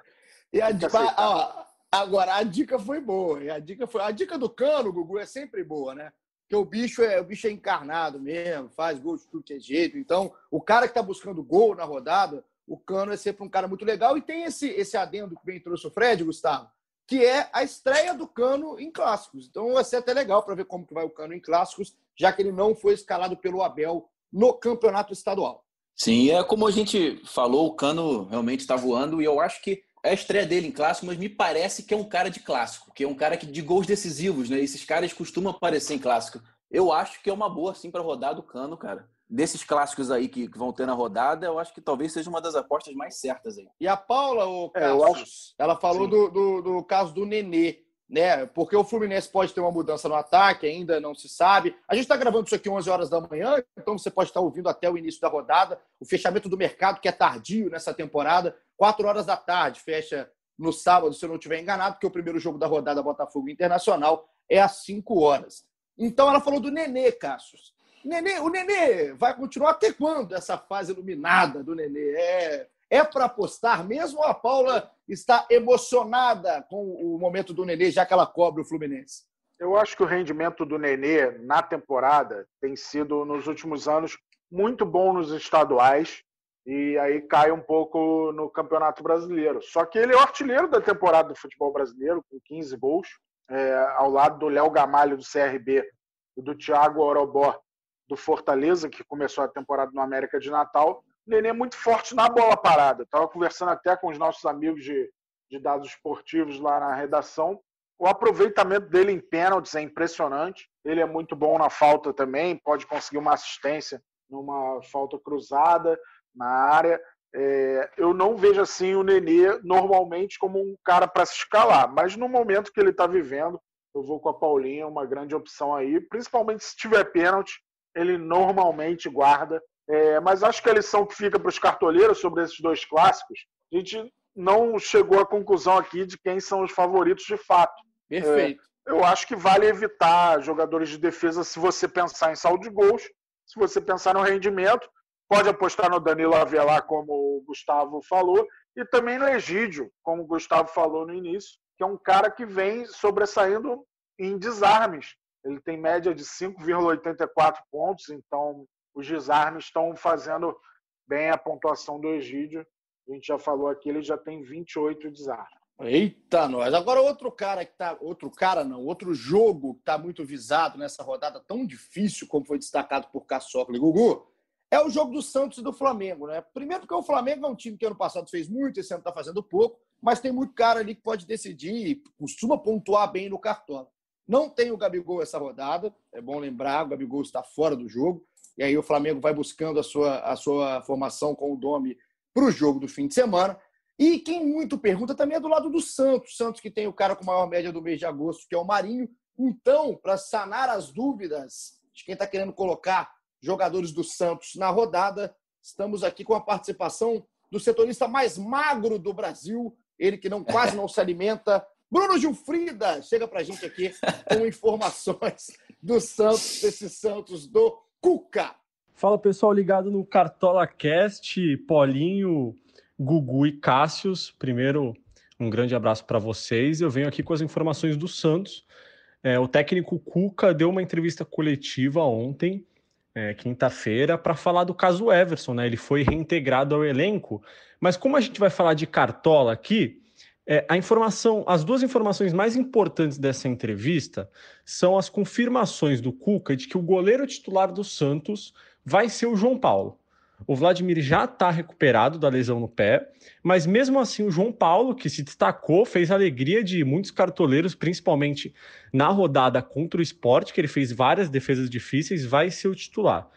E a, a, agora, a dica foi boa. A dica, foi, a dica do cano, Gugu, é sempre boa, né? Porque o bicho é, o bicho é encarnado mesmo, faz gol de tudo que é jeito. Então, o cara que está buscando gol na rodada, o Cano é sempre um cara muito legal. E tem esse, esse adendo que bem trouxe o Fred, Gustavo, que é a estreia do Cano em clássicos. Então vai ser até legal para ver como que vai o Cano em clássicos, já que ele não foi escalado pelo Abel no campeonato estadual. Sim, é como a gente falou, o Cano realmente está voando e eu acho que é a estreia dele em clássico, mas me parece que é um cara de clássico, que é um cara que de gols decisivos, né? Esses caras costumam aparecer em clássico. Eu acho que é uma boa, assim, para rodar do Cano, cara. Desses clássicos aí que, que, vão ter na rodada, eu acho que talvez seja uma das apostas mais certas aí. E a Paula, o Cassius, é, acho... ela falou do, do, do, caso do Nenê, né? Porque o Fluminense pode ter uma mudança no ataque, ainda não se sabe. A gente está gravando isso aqui 11 horas da manhã, então você pode estar ouvindo até o início da rodada. O fechamento do mercado, que é tardio nessa temporada, 4 horas da tarde, fecha no sábado, se eu não estiver enganado, porque o primeiro jogo da rodada Botafogo Internacional é às 5 horas. Então ela falou do Nenê, Cassius. Nenê, o Nenê vai continuar até quando essa fase iluminada do Nenê? É, é para apostar mesmo a Paula está emocionada com o momento do Nenê, já que ela cobre o Fluminense? Eu acho que o rendimento do Nenê na temporada tem sido, nos últimos anos, muito bom nos estaduais e aí cai um pouco no Campeonato Brasileiro. Só que ele é o artilheiro da temporada do futebol brasileiro, com 15 gols, é, ao lado do Léo Gamalho do CRB e do Thiago Orobó do Fortaleza, que começou a temporada no América de Natal. Nenê é muito forte na bola parada. Estava conversando até com os nossos amigos de, de dados esportivos lá na redação. O aproveitamento dele em pênaltis é impressionante. Ele é muito bom na falta também, pode conseguir uma assistência numa falta cruzada na área. É, eu não vejo assim o Nenê normalmente como um cara para se escalar, mas no momento que ele está vivendo, eu vou com a Paulinha, uma grande opção aí, principalmente se tiver pênalti, ele normalmente guarda. É, mas acho que a lição que fica para os cartoleiros sobre esses dois clássicos, a gente não chegou à conclusão aqui de quem são os favoritos de fato. Perfeito. É, eu acho que vale evitar jogadores de defesa se você pensar em saldo de gols, se você pensar no rendimento, Pode apostar no Danilo Avelar, como o Gustavo falou, e também no Egídio, como o Gustavo falou no início, que é um cara que vem sobressaindo em desarmes. Ele tem média de 5,84 pontos, então os desarmes estão fazendo bem a pontuação do Egídio. A gente já falou aqui, ele já tem 28 desarmes. Eita, nós. Agora outro cara que tá, outro cara não, outro jogo que está muito visado nessa rodada tão difícil como foi destacado por Caçocla e Gugu, é o jogo do Santos e do Flamengo, né? Primeiro porque o Flamengo é um time que ano passado fez muito, esse ano está fazendo pouco, mas tem muito cara ali que pode decidir e costuma pontuar bem no cartola. Não tem o Gabigol essa rodada, é bom lembrar, o Gabigol está fora do jogo, e aí o Flamengo vai buscando a sua, a sua formação com o Domi para o jogo do fim de semana. E quem muito pergunta também é do lado do Santos, Santos que tem o cara com maior média do mês de agosto, que é o Marinho. Então, para sanar as dúvidas de quem está querendo colocar jogadores do Santos na rodada. Estamos aqui com a participação do setorista mais magro do Brasil, ele que não quase não se alimenta. Bruno Gilfrida, chega para a gente aqui com informações do Santos, desse Santos do Cuca. Fala pessoal ligado no Cartola Cast, Paulinho, Gugu e Cássius. Primeiro, um grande abraço para vocês. Eu venho aqui com as informações do Santos. É, o técnico Cuca deu uma entrevista coletiva ontem, é, quinta-feira, para falar do caso Everson. Né? Ele foi reintegrado ao elenco. Mas como a gente vai falar de cartola aqui, é, a informação, as duas informações mais importantes dessa entrevista são as confirmações do Cuca de que o goleiro titular do Santos vai ser o João Paulo. O Vladimir já está recuperado da lesão no pé, mas mesmo assim o João Paulo, que se destacou, fez a alegria de muitos cartoleiros, principalmente na rodada contra o esporte, que ele fez várias defesas difíceis, vai ser o titular.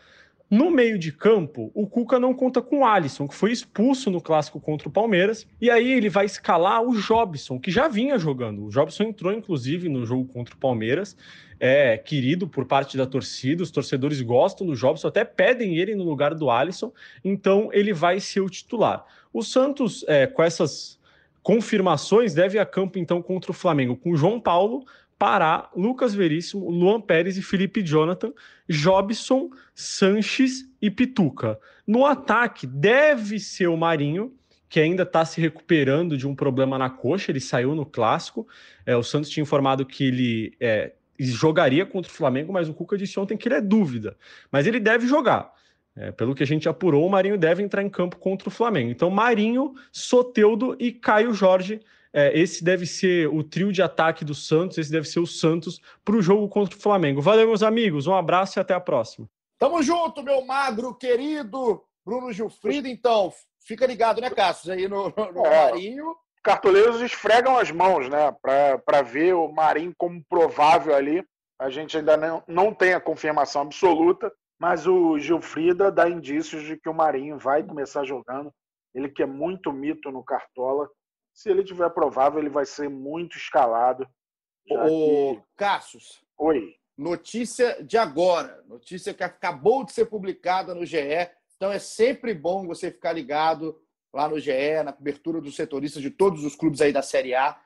No meio de campo, o Cuca não conta com o Alisson, que foi expulso no clássico contra o Palmeiras, e aí ele vai escalar o Jobson, que já vinha jogando. O Jobson entrou, inclusive, no jogo contra o Palmeiras, é querido por parte da torcida, os torcedores gostam do Jobson, até pedem ele no lugar do Alisson, então ele vai ser o titular. O Santos, é, com essas confirmações, deve a campo então contra o Flamengo, com João Paulo, Pará, Lucas Veríssimo, Luan Pérez e Felipe Jonathan, Jobson, Sanches e Pituca. No ataque, deve ser o Marinho, que ainda está se recuperando de um problema na coxa, ele saiu no clássico. É, o Santos tinha informado que ele é, jogaria contra o Flamengo, mas o Cuca disse ontem que ele é dúvida. Mas ele deve jogar. É, pelo que a gente apurou, o Marinho deve entrar em campo contra o Flamengo. Então, Marinho, Soteudo e Caio Jorge é, esse deve ser o trio de ataque do Santos, esse deve ser o Santos para o jogo contra o Flamengo. Valeu, meus amigos, um abraço e até a próxima. Tamo junto, meu magro querido Bruno Gilfrido. Então, fica ligado, né, Cássio? Aí no, no é, Marinho. Cartoleiros esfregam as mãos, né, para ver o Marinho como provável ali. A gente ainda não, não tem a confirmação absoluta, mas o Gilfrida dá indícios de que o Marinho vai começar jogando. Ele que é muito mito no Cartola se ele tiver provável, ele vai ser muito escalado. O que... Cassius. Oi. Notícia de agora, notícia que acabou de ser publicada no GE. Então é sempre bom você ficar ligado lá no GE, na cobertura dos setoristas de todos os clubes aí da Série A.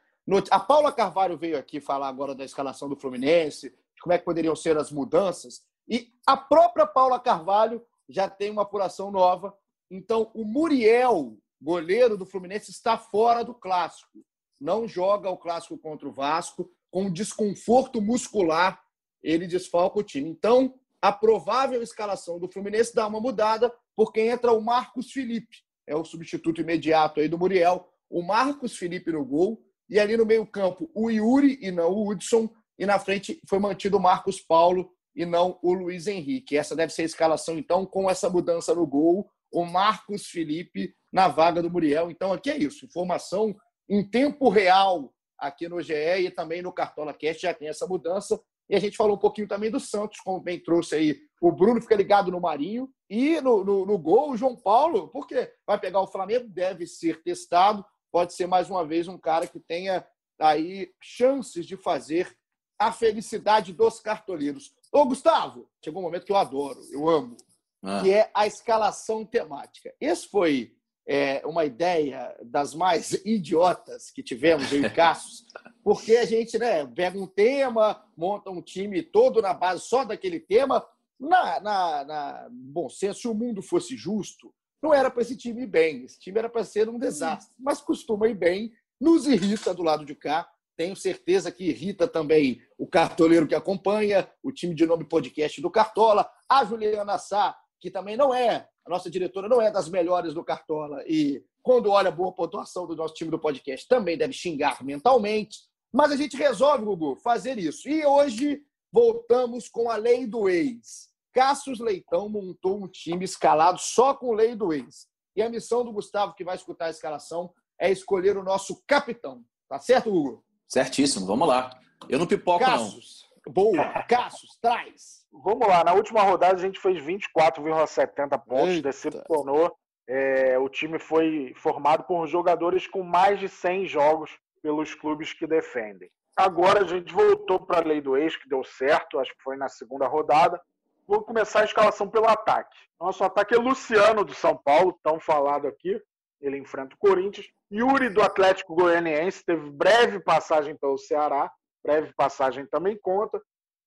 A Paula Carvalho veio aqui falar agora da escalação do Fluminense, como é que poderiam ser as mudanças. E a própria Paula Carvalho já tem uma apuração nova. Então, o Muriel goleiro do Fluminense, está fora do clássico. Não joga o clássico contra o Vasco. Com desconforto muscular, ele desfalca o time. Então, a provável escalação do Fluminense dá uma mudada, porque entra o Marcos Felipe, é o substituto imediato aí do Muriel. O Marcos Felipe no gol, e ali no meio-campo o Yuri e não o Hudson, e na frente foi mantido o Marcos Paulo e não o Luiz Henrique. Essa deve ser a escalação, então, com essa mudança no gol o Marcos Felipe na vaga do Muriel. Então, aqui é isso. Informação em tempo real aqui no GE e também no Cartola Cast já tem essa mudança. E a gente falou um pouquinho também do Santos, como bem trouxe aí. O Bruno fica ligado no Marinho. E no, no, no gol, o João Paulo, porque vai pegar o Flamengo, deve ser testado. Pode ser mais uma vez um cara que tenha aí chances de fazer a felicidade dos cartoleiros. Ô, Gustavo, chegou um momento que eu adoro, eu amo ah. que é a escalação temática. Esse foi é, uma ideia das mais idiotas que tivemos em Caços, porque a gente né, pega um tema, monta um time todo na base só daquele tema. Na, na, na bom senso, se o mundo fosse justo, não era para esse time ir bem. Esse time era para ser um desastre, mas costuma ir bem, nos irrita do lado de cá. Tenho certeza que irrita também o cartoleiro que acompanha, o time de nome podcast do Cartola, a Juliana Sá, que também não é, a nossa diretora não é das melhores do Cartola e quando olha a boa pontuação do nosso time do podcast também deve xingar mentalmente. Mas a gente resolve, Gugu, fazer isso. E hoje voltamos com a lei do ex. Cassius Leitão montou um time escalado só com lei do ex. E a missão do Gustavo, que vai escutar a escalação, é escolher o nosso capitão. Tá certo, Gugu? Certíssimo, vamos lá. Eu não pipoco, Cassius, não. Boa. Cassius, traz. Vamos lá, na última rodada a gente fez 24,70 pontos, Eita. decepcionou. É, o time foi formado por jogadores com mais de 100 jogos pelos clubes que defendem. Agora a gente voltou para a lei do ex, que deu certo, acho que foi na segunda rodada. Vou começar a escalação pelo ataque. Nosso ataque é Luciano do São Paulo, tão falado aqui. Ele enfrenta o Corinthians. Yuri do Atlético Goianiense, teve breve passagem pelo Ceará, breve passagem também conta.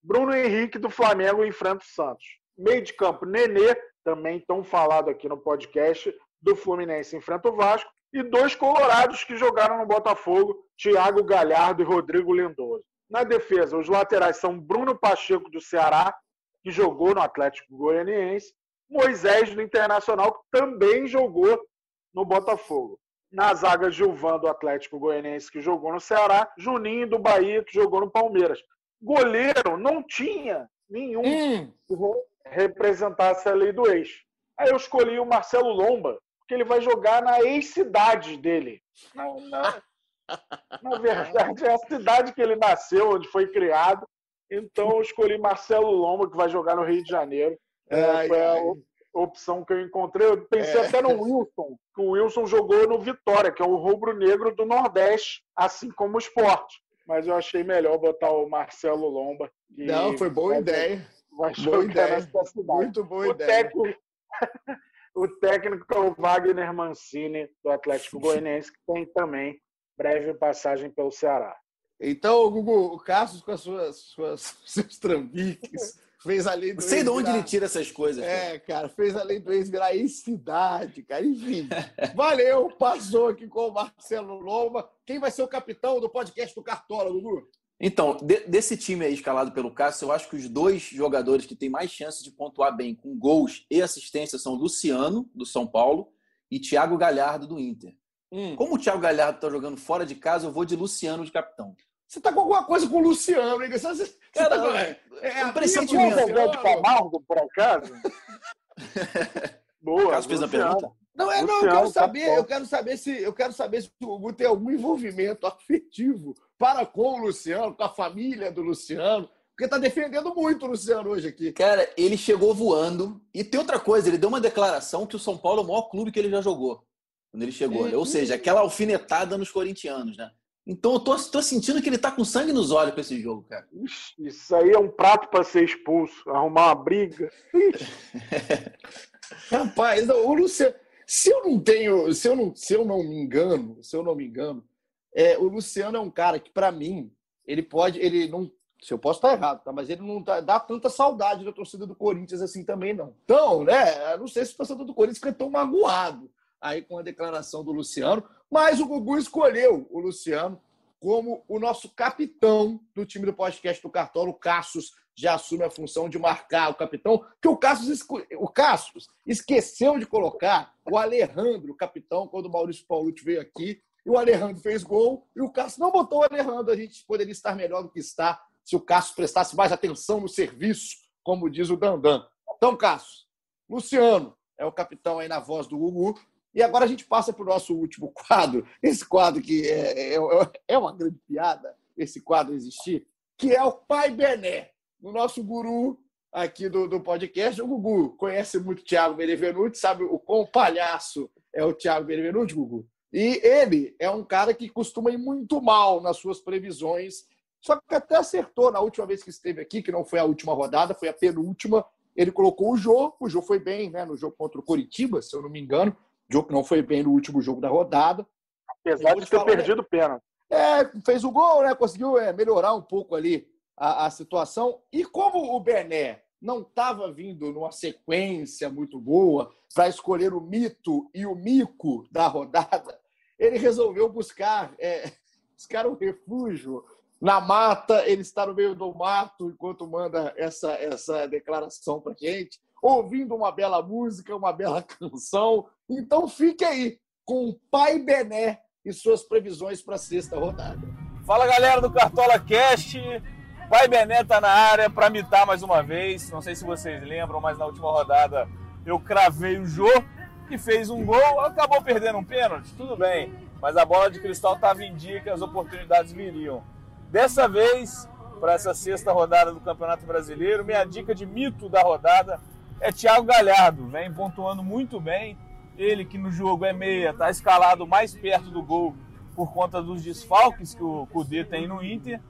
Bruno Henrique do Flamengo enfrenta o Santos. Meio de campo, Nenê, também tão falado aqui no podcast, do Fluminense enfrenta o Vasco. e dois colorados que jogaram no Botafogo, Thiago Galhardo e Rodrigo Lindoso. Na defesa, os laterais são Bruno Pacheco do Ceará, que jogou no Atlético Goianiense, Moisés do Internacional, que também jogou no Botafogo. Na zaga, Gilvan do Atlético Goianiense, que jogou no Ceará, Juninho do Bahia, que jogou no Palmeiras. Goleiro não tinha nenhum hum. que representasse a lei do ex. Aí eu escolhi o Marcelo Lomba, porque ele vai jogar na ex-cidade dele. Na, na, na, verdade, é a cidade que ele nasceu, onde foi criado. Então eu escolhi Marcelo Lomba, que vai jogar no Rio de Janeiro. É, ai, foi a opção que eu encontrei. Eu pensei é. até no Wilson, que o Wilson jogou no Vitória, que é o rubro-negro do Nordeste, assim como o esporte. Mas eu achei melhor botar o Marcelo Lomba. Não, foi boa ideia. Vai boa ideia. Muito boa o ideia. Técnico, o técnico é o Wagner Mancini, do Atlético Goianiense, que tem também breve passagem pelo Ceará. Então, Gugu, o Cassius com as suas, suas seus trambiques, fez a lei do Sei de onde virar... ele tira essas coisas. É, cara, fez a lei do ex virar ex-cidade, cara. Enfim, valeu, passou aqui com o Marcelo Loma. Quem vai ser o capitão do podcast do Cartola, Gugu? Então, de, desse time aí escalado pelo Cássio, eu acho que os dois jogadores que têm mais chances de pontuar bem com gols e assistência são Luciano, do São Paulo, e Thiago Galhardo, do Inter. Hum. Como o Thiago Galhardo está jogando fora de casa, eu vou de Luciano de capitão. Você tá com alguma coisa com o Luciano, hein? Você, você Cara, tá com... é, é um pressentimento. Você de Camargo, por acaso? Boa. Caso fez a pergunta. Não, é, não, eu quero tá saber, eu quero saber se eu quero saber se o Gugu tem algum envolvimento afetivo para com o Luciano, com a família do Luciano, porque tá defendendo muito o Luciano hoje aqui. Cara, ele chegou voando. E tem outra coisa, ele deu uma declaração que o São Paulo é o maior clube que ele já jogou. Quando ele chegou, né? Ou seja, aquela alfinetada nos corintianos, né? Então eu tô, tô sentindo que ele tá com sangue nos olhos com esse jogo, cara. Isso aí é um prato para ser expulso, arrumar uma briga. Rapaz, o Luciano, se eu não tenho, se eu não, se eu não me engano, se eu não me engano, é, o Luciano é um cara que, para mim, ele pode. Ele não. Se eu posso estar errado, tá? Mas ele não dá, dá tanta saudade da torcida do Corinthians assim também, não. Então, né? Eu não sei se o torcedor do Corinthians fica tão magoado aí com a declaração do Luciano, mas o Gugu escolheu o Luciano como o nosso capitão do time do podcast do Cartola. O Cassius já assume a função de marcar o capitão, que o Cassius, o Cassius esqueceu de colocar o Alejandro, capitão, quando o Maurício Paulucci veio aqui e o Alejandro fez gol, e o Cássio não botou o Alejandro. A gente poderia estar melhor do que está se o Cássio prestasse mais atenção no serviço, como diz o Dandan. Então, Cássio, Luciano é o capitão aí na voz do Gugu. E agora a gente passa para o nosso último quadro, esse quadro que é, é, é uma grande piada, esse quadro existir, que é o Pai Bené, o nosso guru aqui do, do podcast. O Gugu conhece muito o Thiago Benevenuti, sabe o quão palhaço é o Thiago Benevenuti, Gugu? E ele é um cara que costuma ir muito mal nas suas previsões, só que até acertou na última vez que esteve aqui, que não foi a última rodada, foi a penúltima. Ele colocou o Jô, o Jô foi bem né, no jogo contra o Coritiba, se eu não me engano. Não foi bem no último jogo da rodada. Apesar de ter falar, perdido o pênalti. É, fez o gol, né? Conseguiu é, melhorar um pouco ali a, a situação. E como o Bené não estava vindo numa sequência muito boa para escolher o mito e o mico da rodada, ele resolveu buscar, é, buscar um refúgio na mata. Ele está no meio do mato enquanto manda essa, essa declaração para gente, ouvindo uma bela música, uma bela canção. Então fique aí com o Pai Bené e suas previsões para a sexta rodada. Fala galera do Cartola Cast. Pai Bené está na área para mitar mais uma vez. Não sei se vocês lembram, mas na última rodada eu cravei o Jô que fez um gol, acabou perdendo um pênalti, tudo bem. Mas a bola de cristal estava em dia que as oportunidades viriam. Dessa vez, para essa sexta rodada do Campeonato Brasileiro, minha dica de mito da rodada é Thiago Galhardo. Vem pontuando muito bem. Ele que no jogo é meia, está escalado mais perto do gol por conta dos desfalques que o Cudê tem no Inter.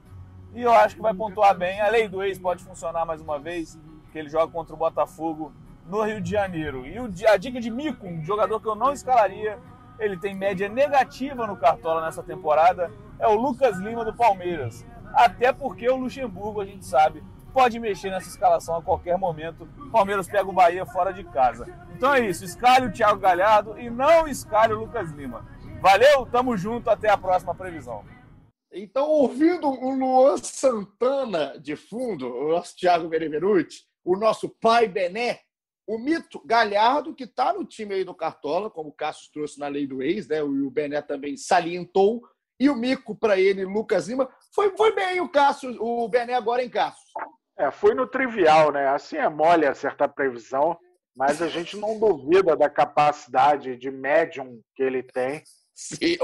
E eu acho que vai pontuar bem. A lei do ex pode funcionar mais uma vez, que ele joga contra o Botafogo no Rio de Janeiro. E a dica de Mico, um jogador que eu não escalaria, ele tem média negativa no Cartola nessa temporada, é o Lucas Lima do Palmeiras. Até porque o Luxemburgo, a gente sabe, pode mexer nessa escalação a qualquer momento. O Palmeiras pega o Bahia fora de casa. Então é isso, escale o Thiago Galhardo e não escale o Lucas Lima. Valeu, tamo junto, até a próxima previsão. Então, ouvindo o Luan Santana de fundo, o nosso Thiago Benevenuti, o nosso pai Bené, o mito Galhardo, que está no time aí do Cartola, como o Cassius trouxe na lei do ex, né? o Bené também salientou, e o mico para ele, Lucas Lima. Foi, foi bem o Cássio, o Bené agora em Cassius. É, foi no trivial, né? Assim é mole acertar previsão, mas a gente não duvida da capacidade de médium que ele tem. Sim.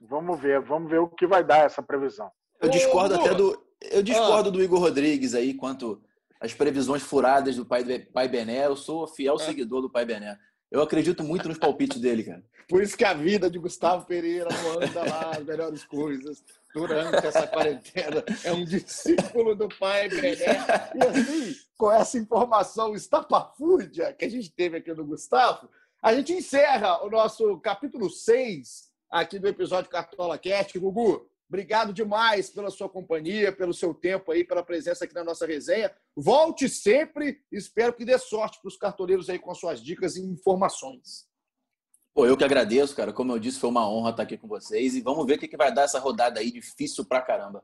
Vamos ver, vamos ver o que vai dar essa previsão. Eu discordo até do. Eu discordo ah. do Igor Rodrigues aí quanto às previsões furadas do pai, pai Bené. Eu sou fiel é. seguidor do pai Bené. Eu acredito muito nos palpites dele, cara. Por isso que a vida de Gustavo Pereira não anda lá as melhores coisas durante essa quarentena. É um discípulo do pai Bené. E assim, com essa informação estapafúrdia que a gente teve aqui no Gustavo, a gente encerra o nosso capítulo 6 aqui do episódio Cartola Cast. Gugu, obrigado demais pela sua companhia, pelo seu tempo aí, pela presença aqui na nossa resenha. Volte sempre. Espero que dê sorte para os cartoleiros aí com suas dicas e informações. Pô, eu que agradeço, cara. Como eu disse, foi uma honra estar aqui com vocês. E vamos ver o que vai dar essa rodada aí, difícil pra caramba.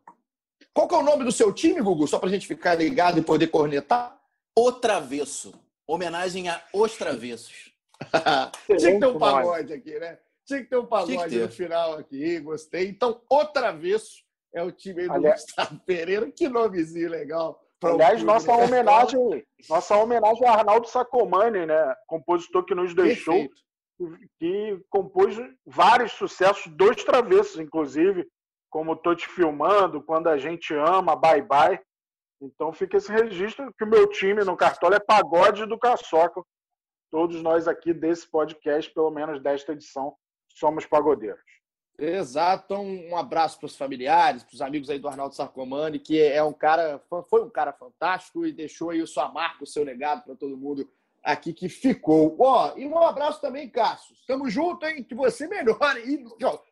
Qual que é o nome do seu time, Gugu? Só pra gente ficar ligado e poder cornetar? O Travesso. Homenagem a Os Travessos. Tinha que ter um pagode aqui, né? Tinha que ter um pagode no final aqui. Gostei. Então, O Travesso é o time aí do Aliás... Gustavo Pereira. Que nomezinho legal. Aliás, nossa homenagem, nossa homenagem a Arnaldo Sacomani, né? Compositor que nos deixou. Perfeito que compôs vários sucessos, dois travessos, inclusive, como Tô Te Filmando, Quando a Gente Ama, Bye Bye. Então fica esse registro que o meu time no Cartola é pagode do Caçoca. Todos nós aqui desse podcast, pelo menos desta edição, somos pagodeiros. Exato. Então, um abraço para os familiares, para os amigos aí do Arnaldo Sarcomani, que é um cara, foi um cara fantástico e deixou aí sua marca, o seu legado para todo mundo aqui que ficou. Ó, e um abraço também, Cássio. Estamos juntos, hein? Que você melhore e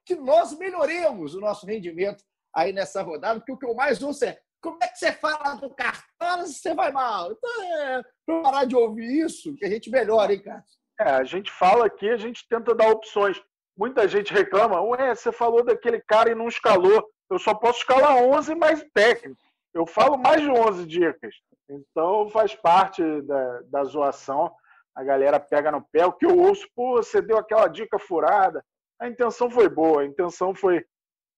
que nós melhoremos o nosso rendimento aí nessa rodada, porque o que eu mais ouço é como é que você fala do cartão se você vai mal? Então, é, para parar de ouvir isso, que a gente melhora, hein, Cássio? É, a gente fala aqui, a gente tenta dar opções. Muita gente reclama, ué, você falou daquele cara e não escalou. Eu só posso escalar 11 mais técnico. Eu falo mais de 11 dicas. Então faz parte da, da zoação. A galera pega no pé. O que eu ouço, pô, você deu aquela dica furada. A intenção foi boa, a intenção foi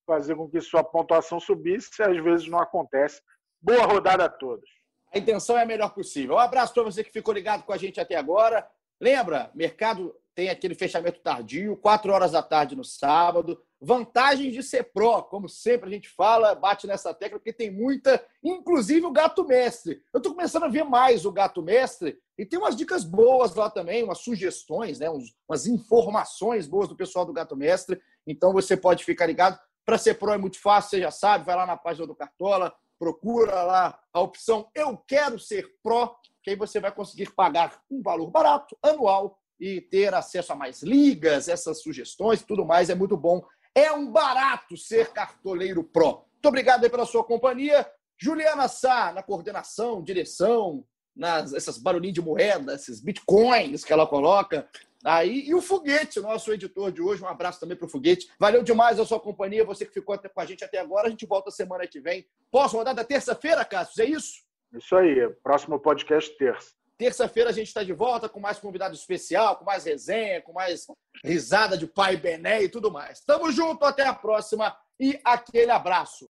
fazer com que sua pontuação subisse, às vezes não acontece. Boa rodada a todos. A intenção é a melhor possível. Um abraço para você que ficou ligado com a gente até agora. Lembra, mercado tem aquele fechamento tardio, 4 horas da tarde no sábado. Vantagens de ser pró, como sempre a gente fala, bate nessa tecla, porque tem muita, inclusive o gato mestre. Eu estou começando a ver mais o gato mestre e tem umas dicas boas lá também, umas sugestões, né? umas informações boas do pessoal do gato mestre. Então você pode ficar ligado. Para ser pró é muito fácil, você já sabe, vai lá na página do Cartola, procura lá a opção Eu Quero Ser Pró, que aí você vai conseguir pagar um valor barato, anual, e ter acesso a mais ligas, essas sugestões tudo mais é muito bom. É um barato ser cartoleiro pró. Muito obrigado pela sua companhia. Juliana Sá, na coordenação, direção, nas essas barulhinhos de moeda, esses bitcoins que ela coloca. Aí, e o Foguete, nosso editor de hoje. Um abraço também para o Foguete. Valeu demais a sua companhia, você que ficou até com a gente até agora. A gente volta semana que vem. Posso rodar da terça-feira, Cássio? É isso? Isso aí. Próximo podcast terça. Terça-feira a gente está de volta com mais convidado especial, com mais resenha, com mais risada de pai Bené e tudo mais. Tamo junto, até a próxima e aquele abraço.